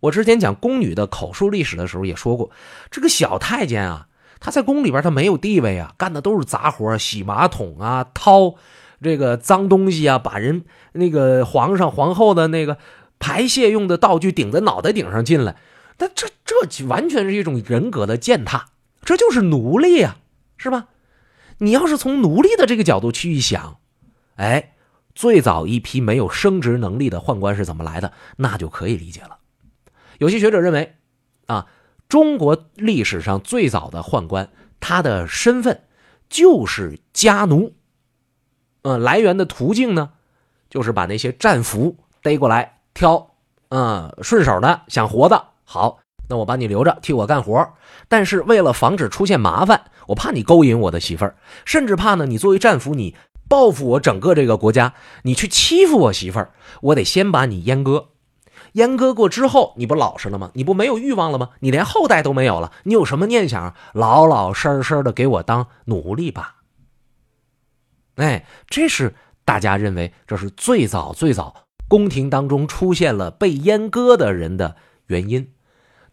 我之前讲宫女的口述历史的时候也说过，这个小太监啊，他在宫里边他没有地位啊，干的都是杂活，洗马桶啊，掏这个脏东西啊，把人那个皇上皇后的那个排泄用的道具顶在脑袋顶上进来，那这这完全是一种人格的践踏，这就是奴隶啊，是吧？你要是从奴隶的这个角度去一想，哎，最早一批没有升职能力的宦官是怎么来的，那就可以理解了。有些学者认为，啊，中国历史上最早的宦官，他的身份就是家奴。呃，来源的途径呢，就是把那些战俘逮过来挑，嗯，顺手的想活的，好，那我把你留着替我干活。但是为了防止出现麻烦，我怕你勾引我的媳妇儿，甚至怕呢你作为战俘你报复我整个这个国家，你去欺负我媳妇儿，我得先把你阉割。阉割过之后，你不老实了吗？你不没有欲望了吗？你连后代都没有了，你有什么念想？老老实实的给我当奴隶吧。哎，这是大家认为这是最早最早宫廷当中出现了被阉割的人的原因。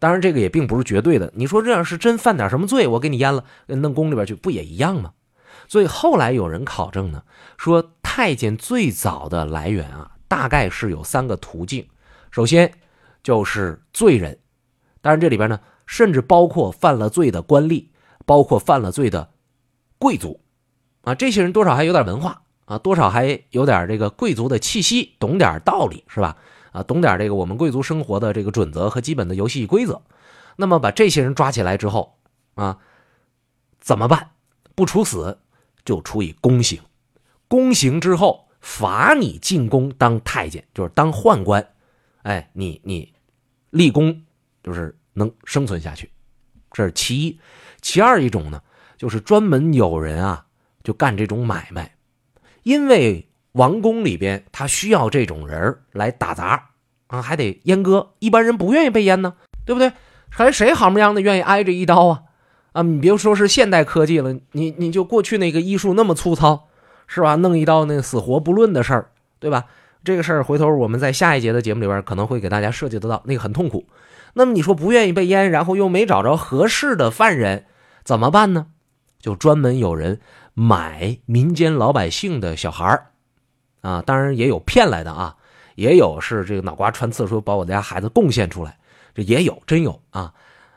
当然，这个也并不是绝对的。你说这要是真犯点什么罪，我给你阉了，弄宫里边去，不也一样吗？所以后来有人考证呢，说太监最早的来源啊，大概是有三个途径。首先就是罪人，当然这里边呢，甚至包括犯了罪的官吏，包括犯了罪的贵族，啊，这些人多少还有点文化啊，多少还有点这个贵族的气息，懂点道理是吧？啊，懂点这个我们贵族生活的这个准则和基本的游戏规则。那么把这些人抓起来之后啊，怎么办？不处死，就处以宫刑。宫刑之后，罚你进宫当太监，就是当宦官。哎，你你立功就是能生存下去，这是其一。其二一种呢，就是专门有人啊，就干这种买卖，因为王宫里边他需要这种人来打杂啊，还得阉割，一般人不愿意被阉呢，对不对？还谁好么样的愿意挨这一刀啊？啊，你别说是现代科技了，你你就过去那个医术那么粗糙，是吧？弄一刀那死活不论的事儿，对吧？这个事儿，回头我们在下一节的节目里边可能会给大家设计得到，那个很痛苦。那么你说不愿意被阉，然后又没找着合适的犯人，怎么办呢？就专门有人买民间老百姓的小孩，啊，当然也有骗来的啊，也有是这个脑瓜穿刺说把我家孩子贡献出来，这也有真有啊，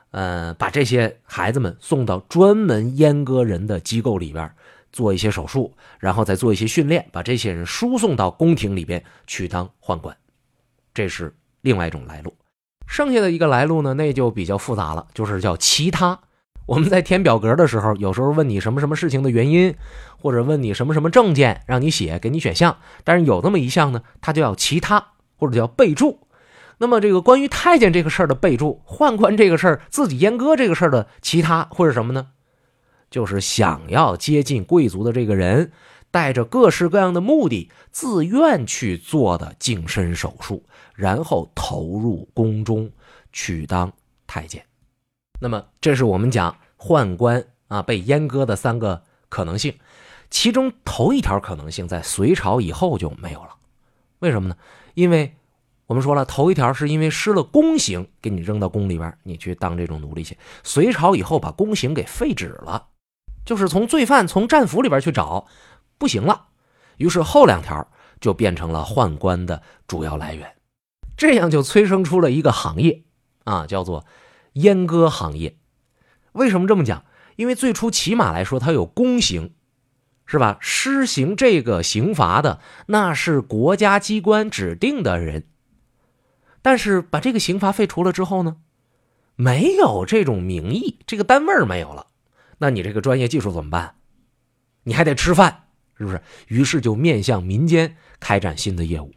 呃，把这些孩子们送到专门阉割人的机构里边。做一些手术，然后再做一些训练，把这些人输送到宫廷里边去当宦官，这是另外一种来路。剩下的一个来路呢，那就比较复杂了，就是叫其他。我们在填表格的时候，有时候问你什么什么事情的原因，或者问你什么什么证件，让你写，给你选项。但是有那么一项呢，它就叫其他，或者叫备注。那么这个关于太监这个事儿的备注，宦官这个事儿，自己阉割这个事儿的其他，会是什么呢？就是想要接近贵族的这个人，带着各式各样的目的，自愿去做的净身手术，然后投入宫中去当太监。那么，这是我们讲宦官啊被阉割的三个可能性，其中头一条可能性在隋朝以后就没有了。为什么呢？因为我们说了，头一条是因为施了宫刑，给你扔到宫里边，你去当这种奴隶去。隋朝以后把宫刑给废止了。就是从罪犯从战俘里边去找，不行了，于是后两条就变成了宦官的主要来源，这样就催生出了一个行业，啊，叫做阉割行业。为什么这么讲？因为最初起码来说，它有宫刑，是吧？施行这个刑罚的那是国家机关指定的人，但是把这个刑罚废除了之后呢，没有这种名义，这个单位没有了。那你这个专业技术怎么办？你还得吃饭，是不是？于是就面向民间开展新的业务。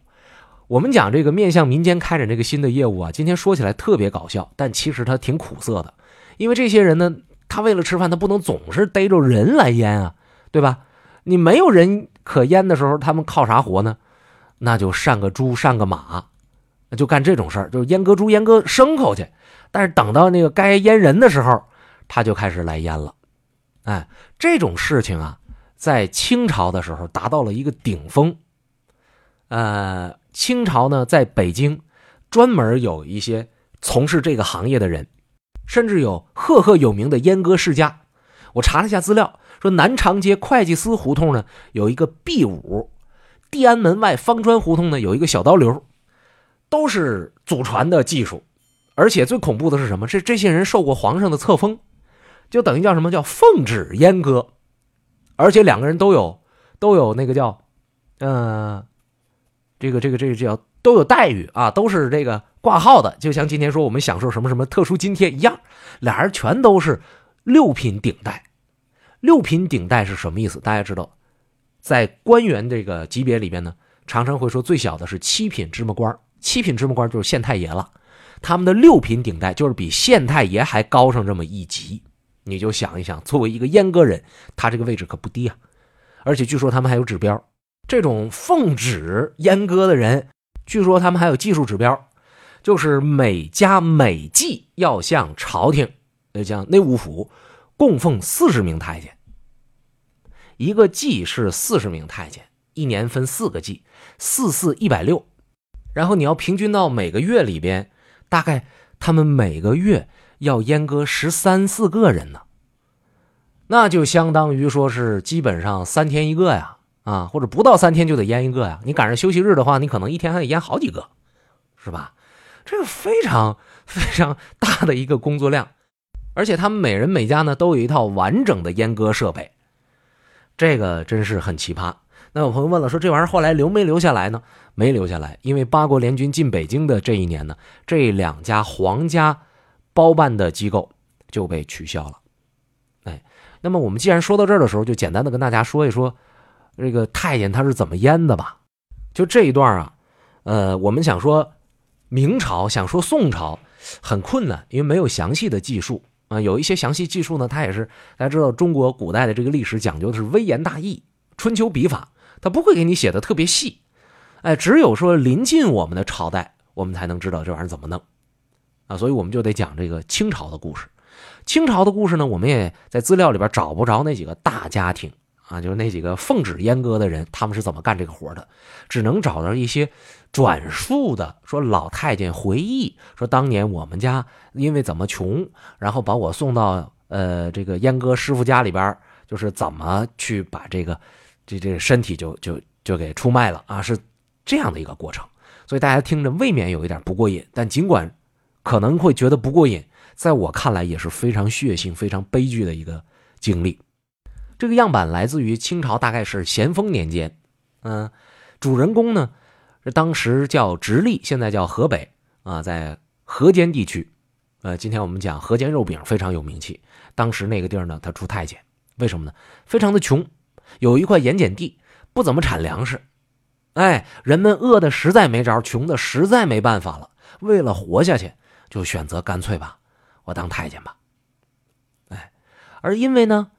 我们讲这个面向民间开展这个新的业务啊，今天说起来特别搞笑，但其实它挺苦涩的。因为这些人呢，他为了吃饭，他不能总是逮着人来腌啊，对吧？你没有人可腌的时候，他们靠啥活呢？那就上个猪，上个马，就干这种事儿，就是阉割猪、阉割牲口去。但是等到那个该阉人的时候，他就开始来阉了。哎，这种事情啊，在清朝的时候达到了一个顶峰。呃，清朝呢，在北京专门有一些从事这个行业的人，甚至有赫赫有名的阉割世家。我查了一下资料，说南长街会计司胡同呢有一个 B 五，地安门外方砖胡同呢有一个小刀流，都是祖传的技术。而且最恐怖的是什么？这这些人受过皇上的册封，就等于叫什么叫奉旨阉割，而且两个人都有都有那个叫，呃，这个这个这个叫都有待遇啊，都是这个挂号的，就像今天说我们享受什么什么特殊津贴一样，俩人全都是六品顶戴。六品顶戴是什么意思？大家知道，在官员这个级别里边呢，常常会说最小的是七品芝麻官，七品芝麻官就是县太爷了。他们的六品顶戴就是比县太爷还高上这么一级，你就想一想，作为一个阉割人，他这个位置可不低啊。而且据说他们还有指标，这种奉旨阉割的人，据说他们还有技术指标，就是每家每季要向朝廷，呃，向内务府供奉四十名太监。一个季是四十名太监，一年分四个季，四四一百六，然后你要平均到每个月里边。大概他们每个月要阉割十三四个人呢，那就相当于说是基本上三天一个呀，啊，或者不到三天就得阉一个呀。你赶上休息日的话，你可能一天还得阉好几个，是吧？这个非常非常大的一个工作量，而且他们每人每家呢都有一套完整的阉割设备，这个真是很奇葩。那有朋友问了，说这玩意儿后来留没留下来呢？没留下来，因为八国联军进北京的这一年呢，这两家皇家包办的机构就被取消了。哎，那么我们既然说到这儿的时候，就简单的跟大家说一说这个太监他是怎么阉的吧。就这一段啊，呃，我们想说明朝，想说宋朝很困难，因为没有详细的记述啊。有一些详细记述呢，它也是大家知道，中国古代的这个历史讲究的是微言大义，春秋笔法。他不会给你写的特别细，哎，只有说临近我们的朝代，我们才能知道这玩意儿怎么弄，啊，所以我们就得讲这个清朝的故事。清朝的故事呢，我们也在资料里边找不着那几个大家庭啊，就是那几个奉旨阉割的人，他们是怎么干这个活的，只能找到一些转述的，说老太监回忆说，当年我们家因为怎么穷，然后把我送到呃这个阉割师傅家里边，就是怎么去把这个。这这身体就就就给出卖了啊，是这样的一个过程，所以大家听着未免有一点不过瘾。但尽管可能会觉得不过瘾，在我看来也是非常血腥、非常悲剧的一个经历。这个样板来自于清朝，大概是咸丰年间。嗯，主人公呢当时叫直隶，现在叫河北啊，在河间地区。呃，今天我们讲河间肉饼非常有名气。当时那个地儿呢，他出太监，为什么呢？非常的穷。有一块盐碱地，不怎么产粮食，哎，人们饿的实在没招，穷的实在没办法了。为了活下去，就选择干脆吧，我当太监吧。哎，而因为呢，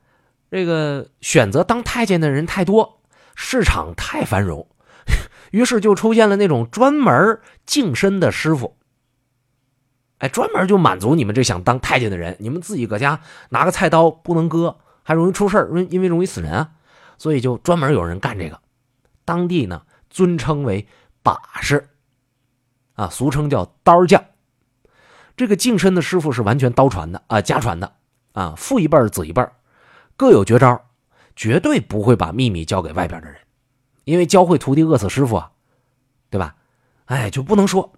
这个选择当太监的人太多，市场太繁荣，于是就出现了那种专门净身的师傅。哎，专门就满足你们这想当太监的人，你们自己搁家拿个菜刀不能割，还容易出事因因为容易死人啊。所以就专门有人干这个，当地呢尊称为把式，啊，俗称叫刀匠。这个净身的师傅是完全刀传的啊，家传的啊，父一辈子一辈各有绝招，绝对不会把秘密交给外边的人，因为教会徒弟饿死师傅啊，对吧？哎，就不能说。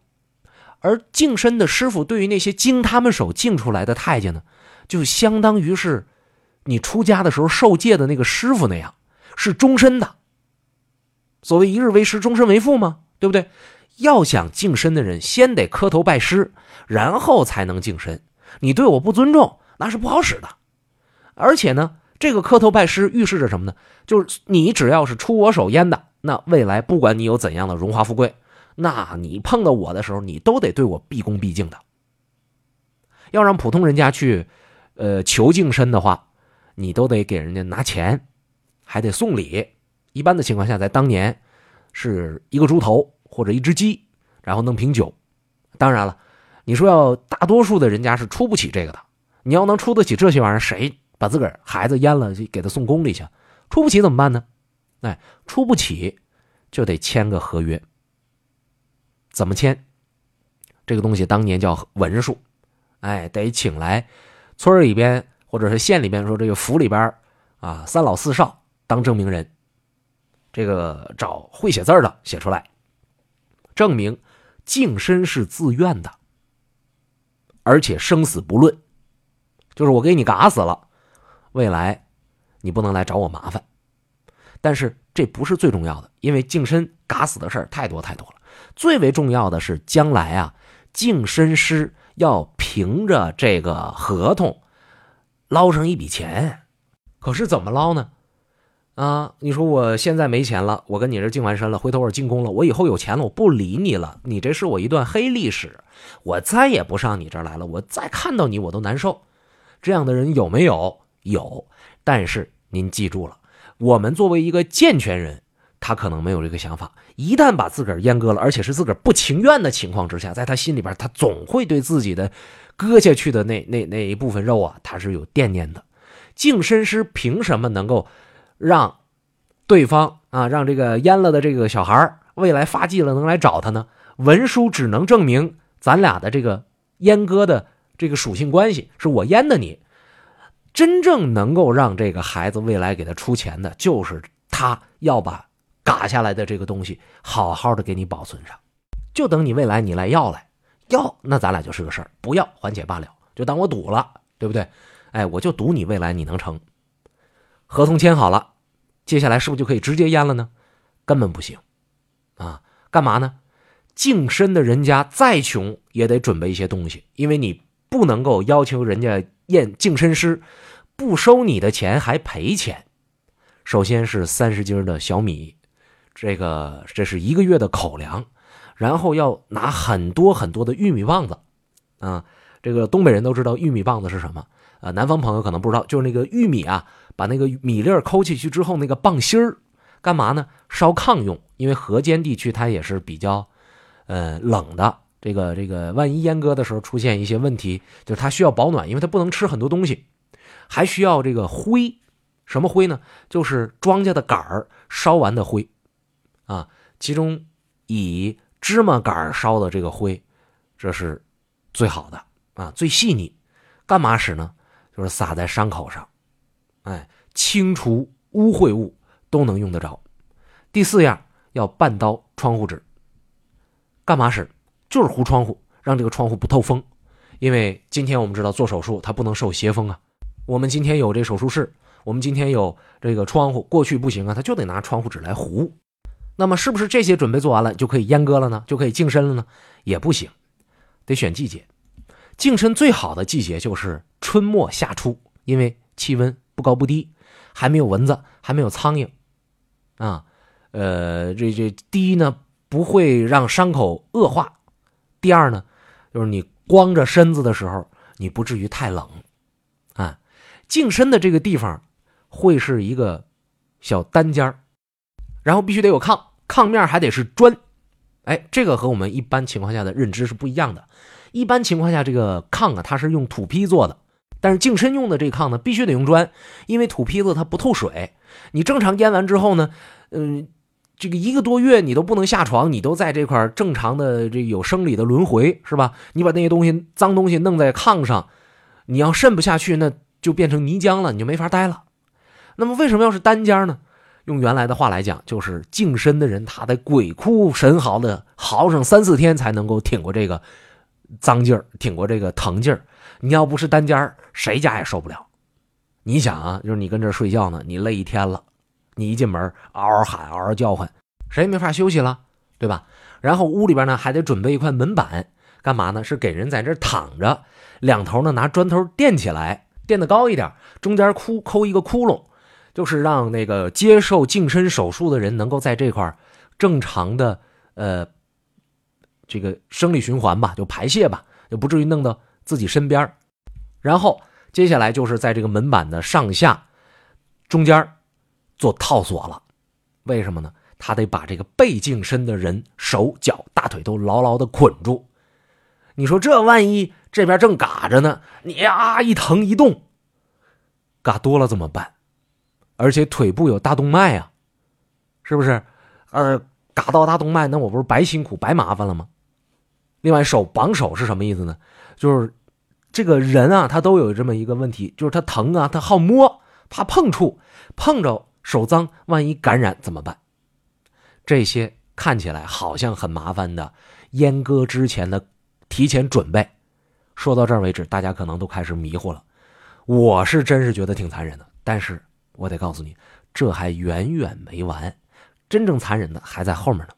而净身的师傅对于那些经他们手净出来的太监呢，就相当于是你出家的时候受戒的那个师傅那样。是终身的。所谓一日为师，终身为父嘛？对不对？要想净身的人，先得磕头拜师，然后才能净身。你对我不尊重，那是不好使的。而且呢，这个磕头拜师预示着什么呢？就是你只要是出我手烟的，那未来不管你有怎样的荣华富贵，那你碰到我的时候，你都得对我毕恭毕敬的。要让普通人家去，呃，求净身的话，你都得给人家拿钱。还得送礼，一般的情况下，在当年，是一个猪头或者一只鸡，然后弄瓶酒。当然了，你说要大多数的人家是出不起这个的。你要能出得起这些玩意儿，谁把自个儿孩子阉了就给他送宫里去？出不起怎么办呢？哎，出不起就得签个合约。怎么签？这个东西当年叫文书，哎，得请来村里边或者是县里边说这个府里边啊三老四少当证明人，这个找会写字的写出来，证明净身是自愿的，而且生死不论，就是我给你嘎死了，未来你不能来找我麻烦。但是这不是最重要的，因为净身嘎死的事儿太多太多了。最为重要的是，将来啊，净身师要凭着这个合同捞上一笔钱。可是怎么捞呢？啊，你说我现在没钱了，我跟你这净完身了，回头我进宫了，我以后有钱了，我不理你了，你这是我一段黑历史，我再也不上你这儿来了，我再看到你我都难受。这样的人有没有？有，但是您记住了。我们作为一个健全人，他可能没有这个想法。一旦把自个儿阉割了，而且是自个儿不情愿的情况之下，在他心里边，他总会对自己的割下去的那那那一部分肉啊，他是有惦念的。净身师凭什么能够让对方啊，让这个阉了的这个小孩未来发迹了能来找他呢？文书只能证明咱俩的这个阉割的这个属性关系，是我阉的你。真正能够让这个孩子未来给他出钱的，就是他要把嘎下来的这个东西好好的给你保存上，就等你未来你来要来，要那咱俩就是个事儿，不要缓解罢了，就当我赌了，对不对？哎，我就赌你未来你能成。合同签好了，接下来是不是就可以直接阉了呢？根本不行，啊，干嘛呢？净身的人家再穷也得准备一些东西，因为你不能够要求人家。验净身师不收你的钱还赔钱，首先是三十斤的小米，这个这是一个月的口粮，然后要拿很多很多的玉米棒子，啊，这个东北人都知道玉米棒子是什么，呃，南方朋友可能不知道，就是那个玉米啊，把那个米粒儿抠进去之后，那个棒芯儿干嘛呢？烧炕用，因为河间地区它也是比较，呃，冷的。这个这个，万一阉割的时候出现一些问题，就是它需要保暖，因为它不能吃很多东西，还需要这个灰，什么灰呢？就是庄稼的杆儿烧完的灰，啊，其中以芝麻杆儿烧的这个灰，这是最好的啊，最细腻。干嘛使呢？就是撒在伤口上，哎，清除污秽物都能用得着。第四样要半刀窗户纸，干嘛使？就是糊窗户，让这个窗户不透风，因为今天我们知道做手术它不能受邪风啊。我们今天有这手术室，我们今天有这个窗户，过去不行啊，他就得拿窗户纸来糊。那么是不是这些准备做完了就可以阉割了呢？就可以净身了呢？也不行，得选季节。净身最好的季节就是春末夏初，因为气温不高不低，还没有蚊子，还没有苍蝇，啊，呃，这这第一呢不会让伤口恶化。第二呢，就是你光着身子的时候，你不至于太冷，啊，净身的这个地方会是一个小单间然后必须得有炕，炕面还得是砖，哎，这个和我们一般情况下的认知是不一样的。一般情况下，这个炕啊，它是用土坯做的，但是净身用的这炕呢，必须得用砖，因为土坯子它不透水。你正常腌完之后呢，嗯。这个一个多月你都不能下床，你都在这块正常的这有生理的轮回是吧？你把那些东西脏东西弄在炕上，你要渗不下去，那就变成泥浆了，你就没法待了。那么为什么要是单间呢？用原来的话来讲，就是净身的人他得鬼哭神嚎的嚎上三四天才能够挺过这个脏劲儿，挺过这个疼劲儿。你要不是单间谁家也受不了。你想啊，就是你跟这睡觉呢，你累一天了。你一进门，嗷嗷喊，嗷嗷叫唤，谁也没法休息了，对吧？然后屋里边呢还得准备一块门板，干嘛呢？是给人在这躺着，两头呢拿砖头垫起来，垫得高一点，中间窟抠一个窟窿，就是让那个接受净身手术的人能够在这块正常的呃这个生理循环吧，就排泄吧，就不至于弄到自己身边。然后接下来就是在这个门板的上下中间。做套索了，为什么呢？他得把这个被净身的人手脚大腿都牢牢的捆住。你说这万一这边正嘎着呢，你啊一疼一动，嘎多了怎么办？而且腿部有大动脉啊，是不是？呃，嘎到大动脉，那我不是白辛苦白麻烦了吗？另外，手绑手是什么意思呢？就是这个人啊，他都有这么一个问题，就是他疼啊，他好摸，怕碰触，碰着手脏，万一感染怎么办？这些看起来好像很麻烦的阉割之前的提前准备，说到这儿为止，大家可能都开始迷糊了。我是真是觉得挺残忍的，但是我得告诉你，这还远远没完，真正残忍的还在后面呢。